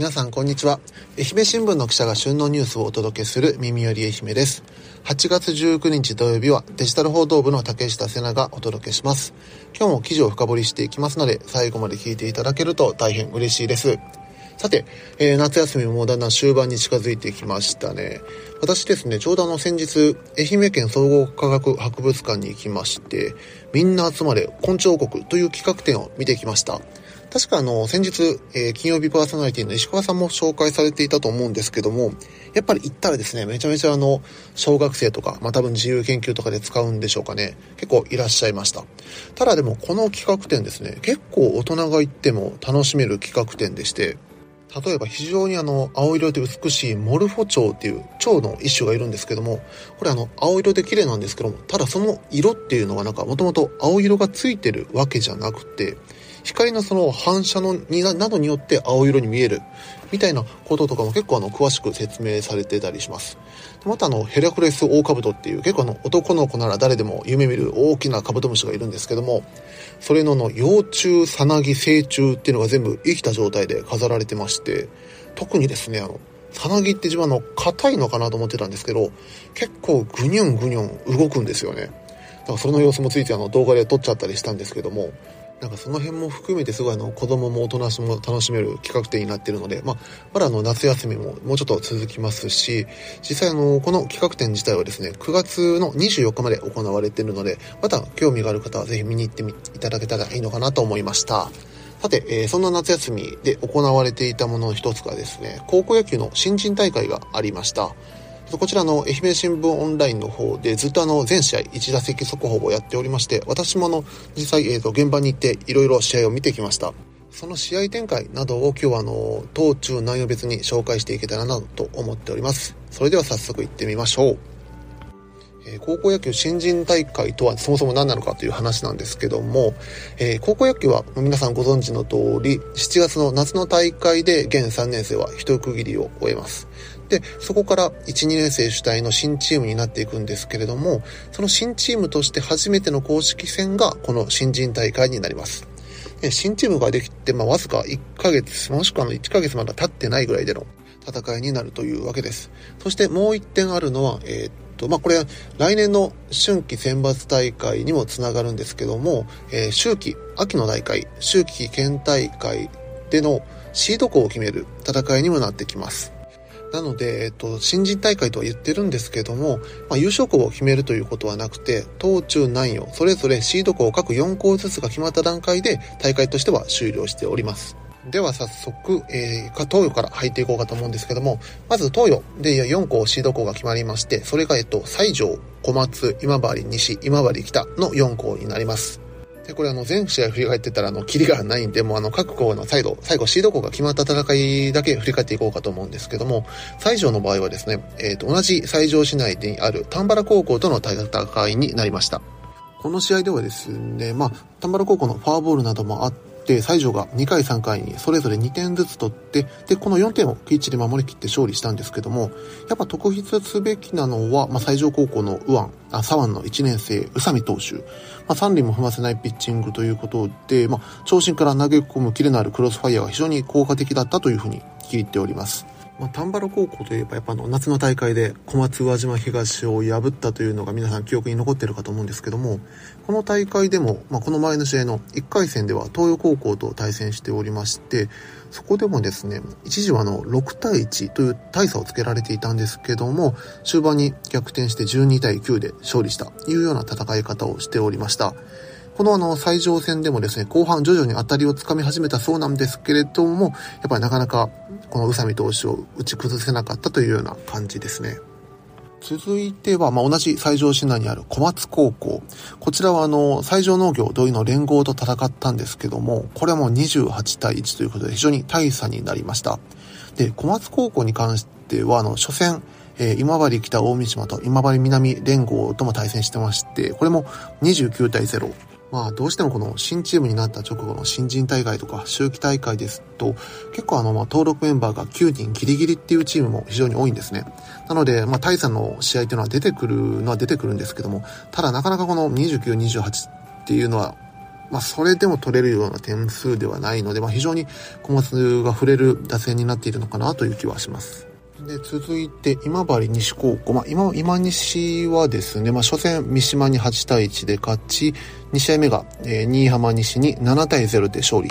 皆さんこんにちは。愛媛新聞の記者が旬のニュースをお届けする耳より愛媛です。8月19日土曜日はデジタル報道部の竹下瀬名がお届けします。今日も記事を深掘りしていきますので、最後まで聞いていただけると大変嬉しいです。さて、えー、夏休みもだんだん終盤に近づいてきましたね。私ですね、ちょうどあの先日、愛媛県総合科学博物館に行きまして、みんな集まれ昆虫王国という企画展を見てきました。確かあの、先日、えー、金曜日パーソナリティの石川さんも紹介されていたと思うんですけども、やっぱり行ったらですね、めちゃめちゃあの、小学生とか、まあ多分自由研究とかで使うんでしょうかね、結構いらっしゃいました。ただでもこの企画展ですね、結構大人が行っても楽しめる企画展でして、例えば非常にあの青色で美しいモルフォチョウっていう蝶の一種がいるんですけどもこれあの青色で綺麗なんですけどもただその色っていうのがなんかもともと青色がついてるわけじゃなくて光のその反射のになどによって青色に見えるみたいなこととかも結構あの詳しく説明されてたりします。またあのヘラクレスオオカブトっていう結構あの男の子なら誰でも夢見る大きなカブトムシがいるんですけどもそれのの幼虫、さなぎ、成虫っていうのが全部生きた状態で飾られてまして特にですねあのさなぎって自分の硬いのかなと思ってたんですけど結構グニョングニョン動くんですよね。だからその様子もついてあの動画で撮っちゃったりしたんですけどもなんかその辺も含めてすごいあの子供も大人も楽しめる企画展になっているので、まあ、まだあの夏休みももうちょっと続きますし、実際あの、この企画展自体はですね、9月の24日まで行われているので、また興味がある方はぜひ見に行ってみいただけたらいいのかなと思いました。さて、えー、そんな夏休みで行われていたものの一つがですね、高校野球の新人大会がありました。こちらの愛媛新聞オンラインの方でずっとあの全試合1打席速報をやっておりまして、私もあの実際、えー、と現場に行っていろいろ試合を見てきました。その試合展開などを今日はあの、当中内容別に紹介していけたらなと思っております。それでは早速行ってみましょう。え高校野球新人大会とはそもそも何なのかという話なんですけども、えー、高校野球は皆さんご存知の通り、7月の夏の大会で現3年生は一区切りを終えます。で、そこから1、2年生主体の新チームになっていくんですけれども、その新チームとして初めての公式戦がこの新人大会になります。新チームができて、まあ、わずか1ヶ月、もしくは1ヶ月まだ経ってないぐらいでの戦いになるというわけです。そしてもう1点あるのは、えー、っと、まあ、これ、来年の春季選抜大会にもつながるんですけども、えー、秋季、秋の大会、秋季県大会でのシード校を決める戦いにもなってきます。なので、えっと、新人大会とは言ってるんですけども、まあ、優勝校を決めるということはなくて、東中南予、それぞれシード校各4校ずつが決まった段階で大会としては終了しております。では早速、えー、東洋から入っていこうかと思うんですけども、まず東洋で4校シード校が決まりまして、それが、えっと、西条、小松、今治西、今治北の4校になります。で、これあの、全試合振り返ってたら、あの、キリがないんで、もあの、各校の最後、最後、シード校が決まった戦いだけ振り返っていこうかと思うんですけども、西条の場合はですね、えっ、ー、と、同じ西条市内にある丹原高校との戦いになりました。この試合ではですね、まあ、丹原高校のフォアボールなどもあって、西条が2回3回にそれぞれ2点ずつ取って、で、この4点をきっちり守りきって勝利したんですけども、やっぱ特筆すべきなのは、まあ、西条高校の右腕、あ、左腕の1年生、宇佐美投手。まあ、3厘も踏ませないピッチングということで、まあ、長身から投げ込むキレのあるクロスファイアが非常に効果的だったというふうに聞いております。まあ、丹原高校といえばやっぱあの夏の大会で小松宇和島東を破ったというのが皆さん記憶に残ってるかと思うんですけどもこの大会でも、まあ、この前の試合の1回戦では東洋高校と対戦しておりましてそこでもですね一時はあの6対1という大差をつけられていたんですけども終盤に逆転して12対9で勝利したというような戦い方をしておりました。このあの、最上戦でもですね、後半徐々に当たりをつかみ始めたそうなんですけれども、やっぱりなかなかこの宇佐美投手を打ち崩せなかったというような感じですね。続いては、まあ、同じ西条市内にある小松高校。こちらはあの、西条農業同意の連合と戦ったんですけども、これはもう28対1ということで非常に大差になりました。で、小松高校に関しては、あの、初戦、えー、今治北大三島と今治南連合とも対戦してまして、これも29対0。まあどうしてもこの新チームになった直後の新人大会とか秋季大会ですと結構あのま登録メンバーが9人ギリギリっていうチームも非常に多いんですね。なのでまあ大差の試合っていうのは出てくるのは出てくるんですけどもただなかなかこの29、28っていうのはまあ、それでも取れるような点数ではないので、まあ、非常に小松が触れる打線になっているのかなという気はします。で、続いて、今治西高校。まあ、今、今西はですね、まあ、初戦、三島に8対1で勝ち、2試合目が、えー、新居浜西に7対0で勝利。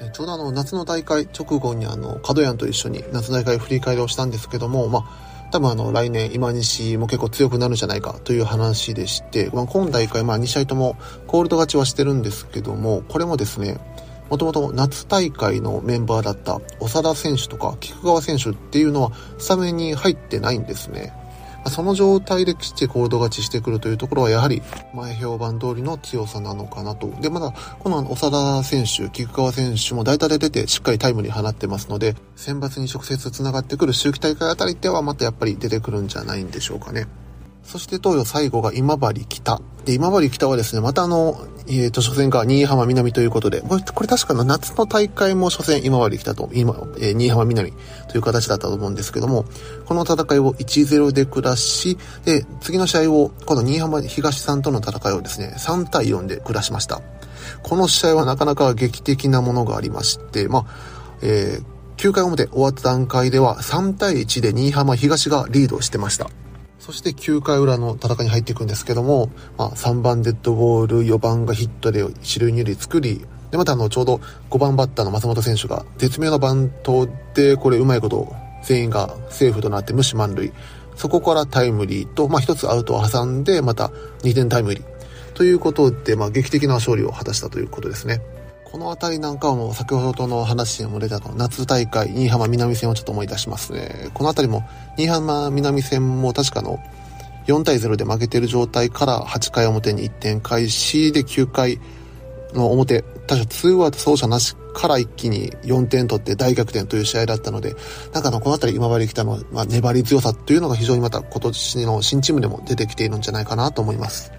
えー、ちょうどあの、夏の大会直後にあの、角屋と一緒に夏大会振り返りをしたんですけども、まあ、多分あの来年今西も結構強くなるんじゃないかという話でして、まあ、今大会まあ2試合ともコールド勝ちはしてるんですけどもこれもですねもともと夏大会のメンバーだった長田選手とか菊川選手っていうのはスタメンに入ってないんですね。その状態できちコールド勝ちしてくるというところはやはり前評判通りの強さなのかなと。で、まだこの長田選手、菊川選手も大体で出てしっかりタイムに放ってますので、選抜に直接繋がってくる秋季大会あたりではまたやっぱり出てくるんじゃないんでしょうかね。そして東洋最後が今治北。で、今治北はですね、またあの、えっ、ー、と、初戦が新居浜南ということで、これ、これ確かの夏の大会も初戦今治北と、今、えー、新居浜南という形だったと思うんですけども、この戦いを1-0で下し、で、次の試合を、この新居浜東さんとの戦いをですね、3対4で下しました。この試合はなかなか劇的なものがありまして、まあ、えー、9回表終わった段階では3対1で新居浜東がリードしてました。そして9回裏の戦いに入っていくんですけども、まあ、3番デッドボール、4番がヒットで一塁二塁作り、で、またあの、ちょうど5番バッターの松本選手が絶妙なバントで、これうまいこと全員がセーフとなって無視満塁。そこからタイムリーと、まあ、一つアウトを挟んで、また2点タイムリー。ということで、まあ、劇的な勝利を果たしたということですね。この辺りなんかはもう先ほどの話にも出たの夏大会、新居浜南戦をちょっと思い出しますね。この辺りも、新居浜南戦も確かの4対0で負けてる状態から8回表に1点開始で9回の表、確か2アウト走者なしから一気に4点取って大逆転という試合だったので、なんかのこの辺り今治北の、まあ、粘り強さというのが非常にまた今年の新チームでも出てきているんじゃないかなと思います。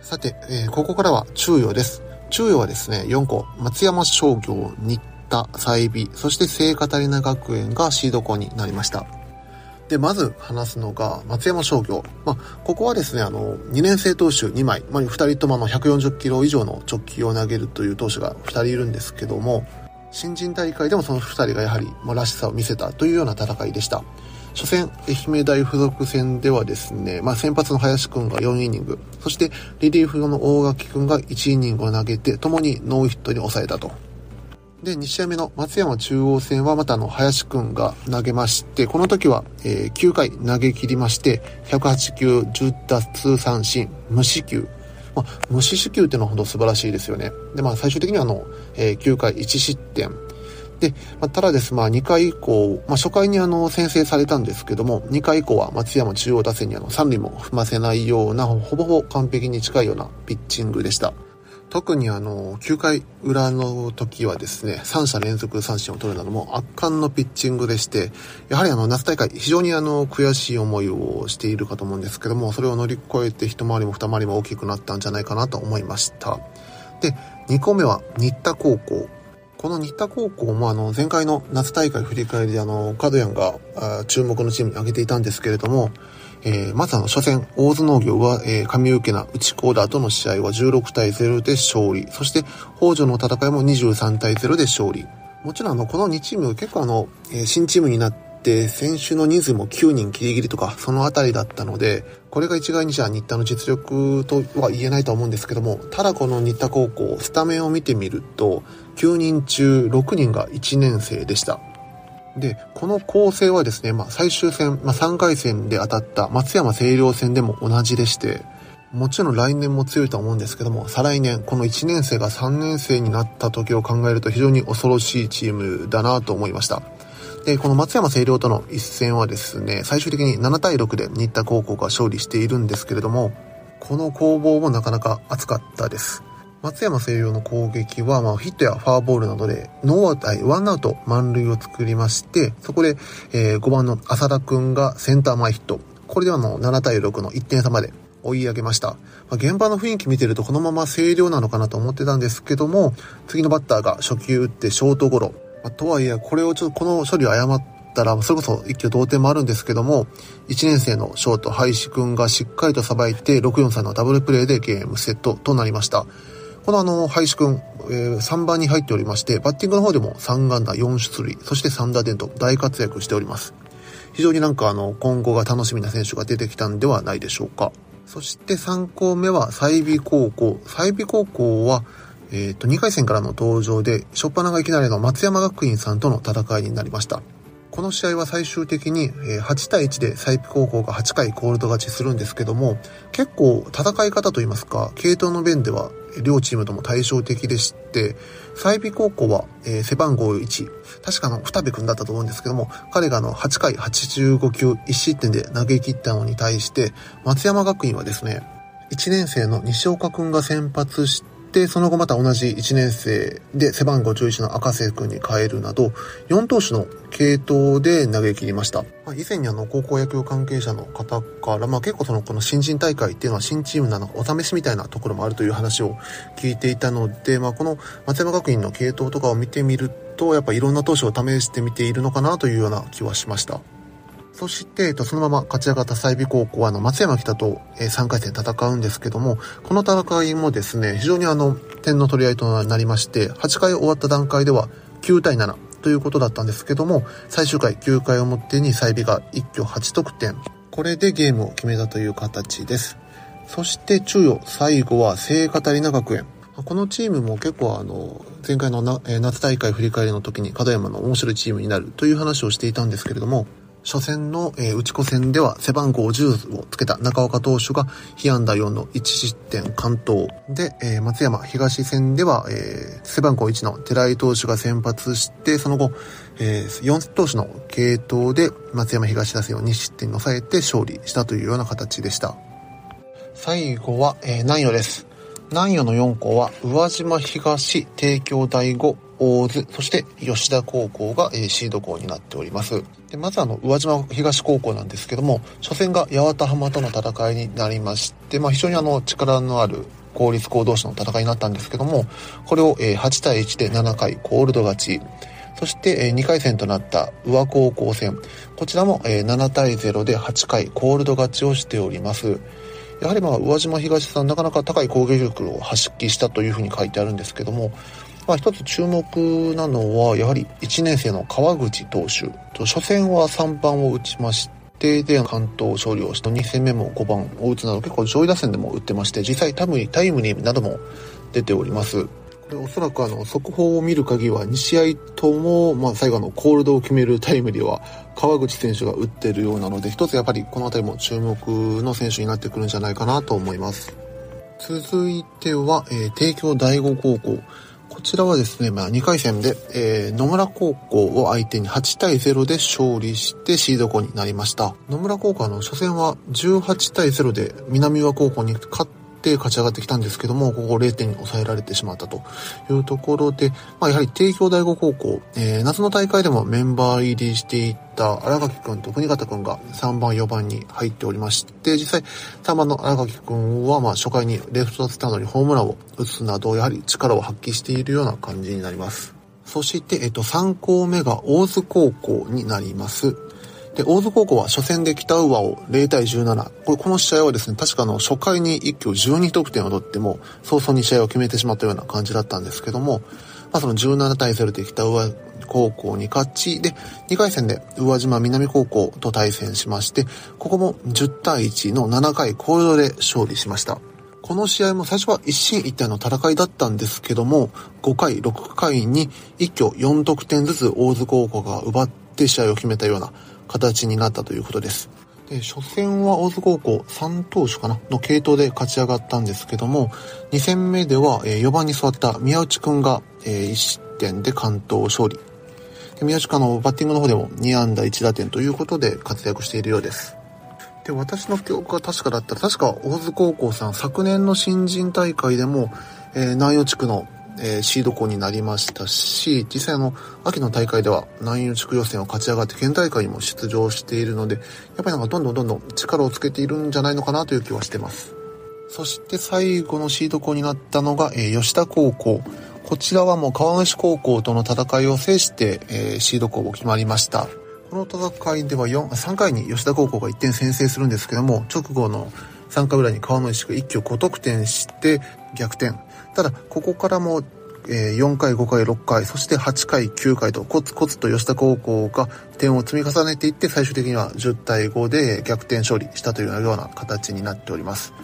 さて、えー、ここからは中陽です。中央はですね、4校、松山商業、新田、済美、そして聖カタリナ学園がシード校になりました。で、まず話すのが、松山商業。まあ、ここはですね、あの、2年生投手2枚、まあ、2人ともの140キロ以上の直球を投げるという投手が2人いるんですけども、新人大会でもその2人がやはり、まあ、らしさを見せたというような戦いでした。初戦、愛媛大附属戦ではですね、まあ、先発の林くんが4イニング、そしてリリーフ用の大垣くんが1イニングを投げて、共にノーヒットに抑えたと。で、2試合目の松山中央戦はまたの、林くんが投げまして、この時は、え、9回投げ切りまして、108球、10打数三振、無四球。まあ、無四死球っていうのは本当素晴らしいですよね。で、まあ、最終的にはあの、9回1失点、で、まあ、ただです、まあ、2回以降、まあ、初回にあの、先制されたんですけども、2回以降は松山中央打線にあの、3塁も踏ませないような、ほぼほぼ完璧に近いようなピッチングでした。特にあの、9回裏の時はですね、3者連続三振を取るなども圧巻のピッチングでして、やはりあの、夏大会、非常にあの、悔しい思いをしているかと思うんですけども、それを乗り越えて一回りも二回りも大きくなったんじゃないかなと思いました。で、2個目は、新田高校。この新田高校もあの前回の夏大会振り返りであの角谷が注目のチームに挙げていたんですけれども、えー、まずあの初戦大津農業は、え、上受けな内コーダーとの試合は16対0で勝利。そして北条の戦いも23対0で勝利。もちろんあのこの2チーム結構あの、え、新チームになって選手の人数も9人ギリギリとかそのあたりだったのでこれが一概にじゃあ新田の実力とは言えないと思うんですけどもただこの新田高校スタメンを見てみると9人中6人が1年生でした。で、この構成はですね、まあ、最終戦、まあ、3回戦で当たった松山清涼戦でも同じでして、もちろん来年も強いと思うんですけども、再来年、この1年生が3年生になった時を考えると非常に恐ろしいチームだなと思いました。で、この松山清涼との一戦はですね、最終的に7対6で新田高校が勝利しているんですけれども、この攻防もなかなか熱かったです。松山清涼の攻撃は、まあ、ヒットやファーボールなどで、ノーアウト、ワンアウト満塁を作りまして、そこで、えー、5番の浅田くんがセンター前ヒット。これではの7対6の1点差まで追い上げました。まあ、現場の雰囲気見てるとこのまま清涼なのかなと思ってたんですけども、次のバッターが初球打ってショートゴロ。まあ、とはいえ、これをちょっとこの処理を誤ったら、それこそ一挙同点もあるんですけども、1年生のショート、ハイシ君がしっかりとさばいて、643のダブルプレーでゲームセットとなりました。このあの、林くん、えー、3番に入っておりまして、バッティングの方でも3安打4出塁、そして3打点と大活躍しております。非常になんかあの、今後が楽しみな選手が出てきたんではないでしょうか。そして3校目は、済美高校。済美高校は、えっ、ー、と、2回戦からの登場で、初っ端がいきなりの松山学院さんとの戦いになりました。この試合は最終的に8対1でサイプ高校が8回コールド勝ちするんですけども、結構戦い方といいますか、系統の面では両チームとも対照的でして、サイピ高校は、え、背番号1、確かの二部君だったと思うんですけども、彼があの8回85球1失点で投げ切ったのに対して、松山学院はですね、1年生の西岡君が先発して、その後また同じ1年生で背番号11の赤瀬君に変えるなど、4投手の系統で投げ切りました。ま、以前にあの、高校野球関係者の方から、まあ結構その、この新人大会っていうのは新チームなのお試しみたいなところもあるという話を聞いていたので、まあこの松山学院の系統とかを見てみると、やっぱいろんな投手を試してみているのかなというような気はしました。そして、えっと、そのまま勝ち上がった済美高校は、あの、松山北と、えー、3回戦戦うんですけども、この戦いもですね、非常にあの、点の取り合いとなりまして、8回終わった段階では9対7ということだったんですけども、最終回9回表に済美が一挙8得点。これでゲームを決めたという形です。そして中予、最後は聖カタリナ学園。このチームも結構あの、前回の夏大会振り返りの時に門山の面白いチームになるという話をしていたんですけれども、初戦の、えー、内子戦では背番号10をつけた中岡投手が被安打4の1失点完投。で、えー、松山東戦では、えー、背番号1の寺井投手が先発して、その後、えー、4投手の系統で松山東打線を2失点に抑えて勝利したというような形でした。最後は、えー、南予です。南予の4校は、宇和島東、帝京第五、大津、そして吉田高校が、えシード校になっております。でまずあの、宇和島東高校なんですけども、初戦が八幡浜との戦いになりまして、まあ非常にあの、力のある公立校同士の戦いになったんですけども、これを、8対1で7回コールド勝ち。そして、2回戦となった宇和高校戦。こちらも、7対0で8回コールド勝ちをしております。やはりまあ、宇和島東さん、なかなか高い攻撃力を発揮したというふうに書いてあるんですけども、まあ、一つ注目なのは、やはり1年生の川口投手。初戦は3番を打ちまして、で、関東勝利をした2戦目も5番を打つなど結構上位打線でも打ってまして、実際タムリタイムリーなども出ております。これおそらくあの、速報を見る限りは2試合とも、まあ最後のコールドを決めるタイムリーは川口選手が打ってるようなので、一つやっぱりこの辺りも注目の選手になってくるんじゃないかなと思います。続いては、えー、帝京第五高校。こちらはですね、まあ、2回戦で、えー、野村高校を相手に8対0で勝利してシード校になりました。野村高校の初戦は18対0で南和高校に勝って勝ち上がってきたんですけども、ここ0点に抑えられてしまったというところで、まあ、やはり帝京第五高校、えー、夏の大会でもメンバー入りしていた荒垣くんと国方くんが3番、4番に入っておりまして、実際3番の荒垣くんはまあ初回にレフトスタンドにホームランを打つなど、やはり力を発揮しているような感じになります。そして、えっと、3校目が大津高校になります。で、大津高校は初戦で北浦を0対17。これ、この試合はですね、確かの初回に一挙12得点を取っても、早々に試合を決めてしまったような感じだったんですけども、まあ、その17対0で北浦高校に勝ち、で、2回戦で宇和島南高校と対戦しまして、ここも10対1の7回コールドで勝利しました。この試合も最初は一進一退の戦いだったんですけども、5回、6回に一挙4得点ずつ大津高校が奪って試合を決めたような形になったということです。で、初戦は大津高校3投手かな？の系統で勝ち上がったんですけども、2戦目では、え、4番に座った宮内くんが、えー、1失点で関東勝利。で宮内くんのバッティングの方でも2安打1打点ということで活躍しているようです。で、私の記憶が確かだったら、確か大津高校さん、昨年の新人大会でも、えー、南予地区のえー、シード校になりましたし、実際あの、秋の大会では南遊地区予選を勝ち上がって県大会にも出場しているので、やっぱりなんかどんどんどんどん力をつけているんじゃないのかなという気はしてます。そして最後のシード校になったのが、えー、吉田高校。こちらはもう川西高校との戦いを制して、えー、シード校を決まりました。この戦いでは4、3回に吉田高校が1点先制するんですけども、直後の3回裏に川之石が一挙5得点して逆転。ただ、ここからもえ4回、5回、6回、そして8回、9回とコツコツと吉田高校が点を積み重ねていって最終的には10対5で逆転勝利したというような形になっております。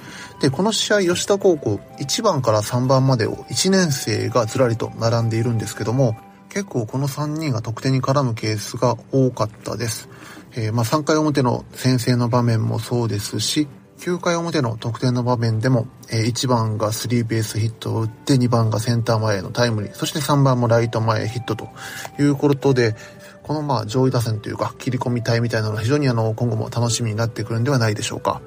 で、この試合吉田高校1番から3番までを1年生がずらりと並んでいるんですけども、結構この3人が得点に絡むケースが多かったです。えー、まあ3回表の先制の場面もそうですし、9回表の得点の場面でも、え、1番がスリーベースヒットを打って、2番がセンター前へのタイムリー、そして3番もライト前ヒットということで、このまあ上位打線というか切り込み隊みたいなのは非常にあの今後も楽しみになってくるんではないでしょうか。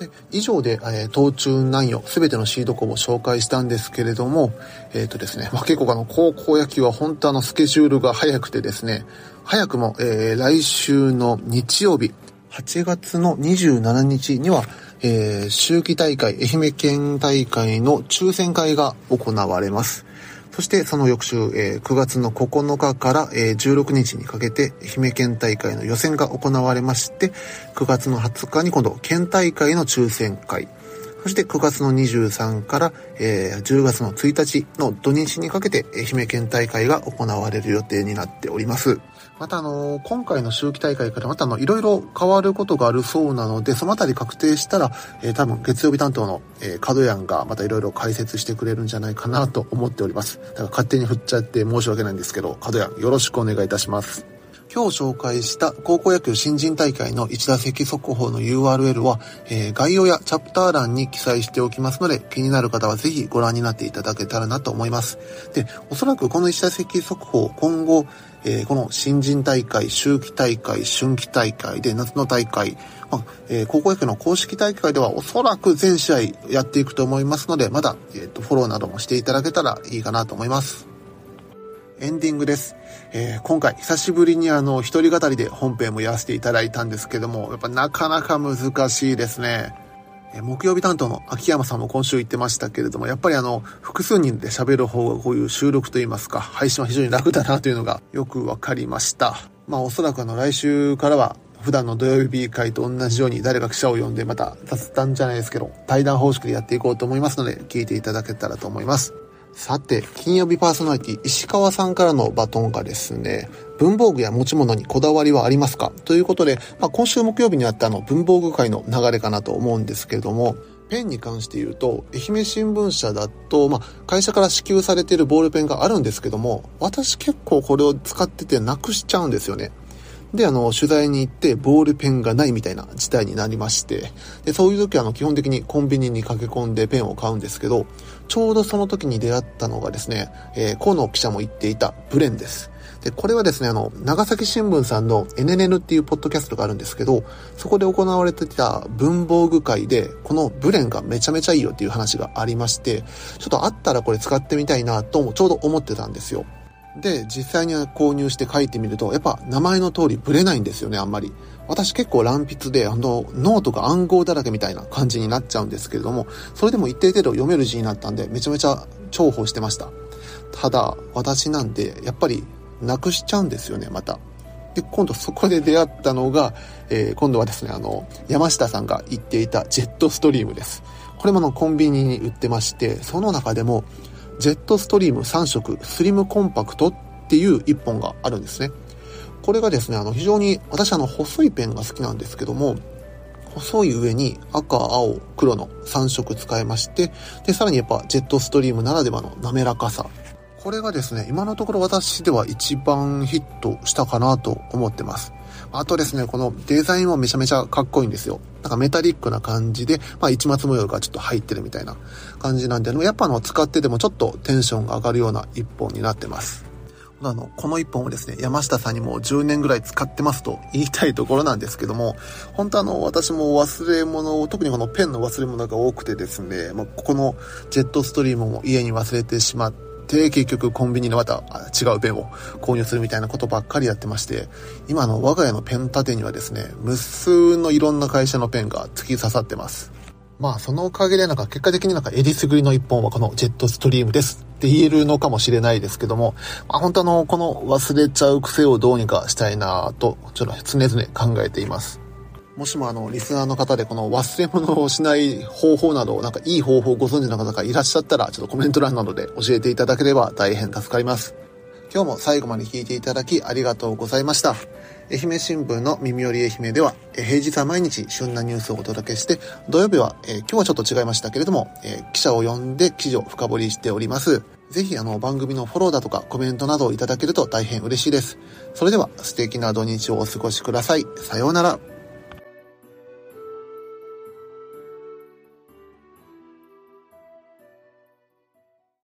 で以上で、えー、東中南予すべてのシード校を紹介したんですけれども、えっ、ー、とですね、まあ、結構あの高校野球は本当あのスケジュールが早くてですね、早くも、えー、来週の日曜日、8月の27日には、えー、秋季大会、愛媛県大会の抽選会が行われます。そしてその翌週、えー、9月の9日から、えー、16日にかけて愛媛県大会の予選が行われまして、9月の20日に今度県大会の抽選会、そして9月の23から、えー、10月の1日の土日にかけて愛媛県大会が行われる予定になっております。またあの、今回の秋季大会からまたあの、いろいろ変わることがあるそうなので、そのあたり確定したら、えー、多分月曜日担当の、えー、角やんがまたいろいろ解説してくれるんじゃないかなと思っております。だから勝手に振っちゃって申し訳ないんですけど、角やんよろしくお願いいたします。今日紹介した高校野球新人大会の1打席速報の URL は、えー、概要やチャプター欄に記載しておきますので、気になる方はぜひご覧になっていただけたらなと思います。で、おそらくこの1打席速報、今後、えー、この新人大会、秋季大会、春季大会で夏の大会、まあえー、高校野球の公式大会ではおそらく全試合やっていくと思いますので、まだ、えーと、フォローなどもしていただけたらいいかなと思います。エンディングです。えー、今回久しぶりにあの一人語りで本編もやらせていただいたんですけども、やっぱなかなか難しいですね。え木曜日担当の秋山さんも今週言ってましたけれども、やっぱりあの、複数人で喋る方がこういう収録といいますか、配信は非常に楽だなというのがよくわかりました。まあおそらくあの来週からは普段の土曜日会と同じように誰か記者を呼んでまた雑談じゃないですけど、対談方式でやっていこうと思いますので、聞いていただけたらと思います。さて、金曜日パーソナリティ石川さんからのバトンがですね、文房具や持ち物にこだわりはありますか？ということで、まあ、今週木曜日にあったあの文房具界の流れかなと思うんですけれども、ペンに関して言うと、愛媛新聞社だと、まあ、会社から支給されているボールペンがあるんですけども、私結構これを使っててなくしちゃうんですよね。で、あの、取材に行ってボールペンがないみたいな事態になりまして、で、そういう時はあの、基本的にコンビニに駆け込んでペンを買うんですけど、ちょうどその時に出会ったのがですね、えー、河野記者も言っていたブレンです。で、これはですね、あの、長崎新聞さんの NNN っていうポッドキャストがあるんですけど、そこで行われてた文房具回で、このブレンがめちゃめちゃいいよっていう話がありまして、ちょっとあったらこれ使ってみたいなともちょうど思ってたんですよ。で、実際に購入して書いてみると、やっぱ名前の通りブレないんですよね、あんまり。私結構乱筆で、あの、ノートが暗号だらけみたいな感じになっちゃうんですけれども、それでも一定程度読める字になったんで、めちゃめちゃ重宝してました。ただ、私なんで、やっぱり、なくしちゃうんですよね、また。で、今度そこで出会ったのが、えー、今度はですね、あの、山下さんが言っていたジェットストリームです。これものコンビニに売ってまして、その中でも、ジェットストリーム3色スリムコンパクトっていう1本があるんですね。これがですね、あの、非常に、私あの、細いペンが好きなんですけども、細い上に赤、青、黒の3色使えまして、で、さらにやっぱジェットストリームならではの滑らかさ。これがですね、今のところ私では一番ヒットしたかなと思ってます。あとですね、このデザインもめちゃめちゃかっこいいんですよ。なんかメタリックな感じで、まあ一末模様がちょっと入ってるみたいな感じなんで、やっぱあの使っててもちょっとテンションが上がるような一本になってます。あの、この一本をですね、山下さんにも10年ぐらい使ってますと言いたいところなんですけども、本当あの、私も忘れ物を、特にこのペンの忘れ物が多くてですね、まあ、ここのジェットストリームも家に忘れてしまって、結局コンビニのまた違うペンを購入するみたいなことばっかりやってまして、今の我が家のペン立てにはですね、無数のいろんな会社のペンが突き刺さってます。まあそのおかげでなんか結果的になんかエディスグリの一本はこのジェットストリームですって言えるのかもしれないですけども、まあ本当あの、この忘れちゃう癖をどうにかしたいなと、ちょっと常々考えています。もしもあの、リスナーの方でこの忘れ物をしない方法など、なんかいい方法をご存知の方がいらっしゃったら、ちょっとコメント欄などで教えていただければ大変助かります。今日も最後まで聞いていただきありがとうございました。愛媛新聞の耳寄り愛媛では、平日は毎日旬なニュースをお届けして、土曜日は、えー、今日はちょっと違いましたけれども、えー、記者を呼んで記事を深掘りしております。ぜひあの番組のフォローだとかコメントなどをいただけると大変嬉しいです。それでは素敵な土日をお過ごしください。さようなら。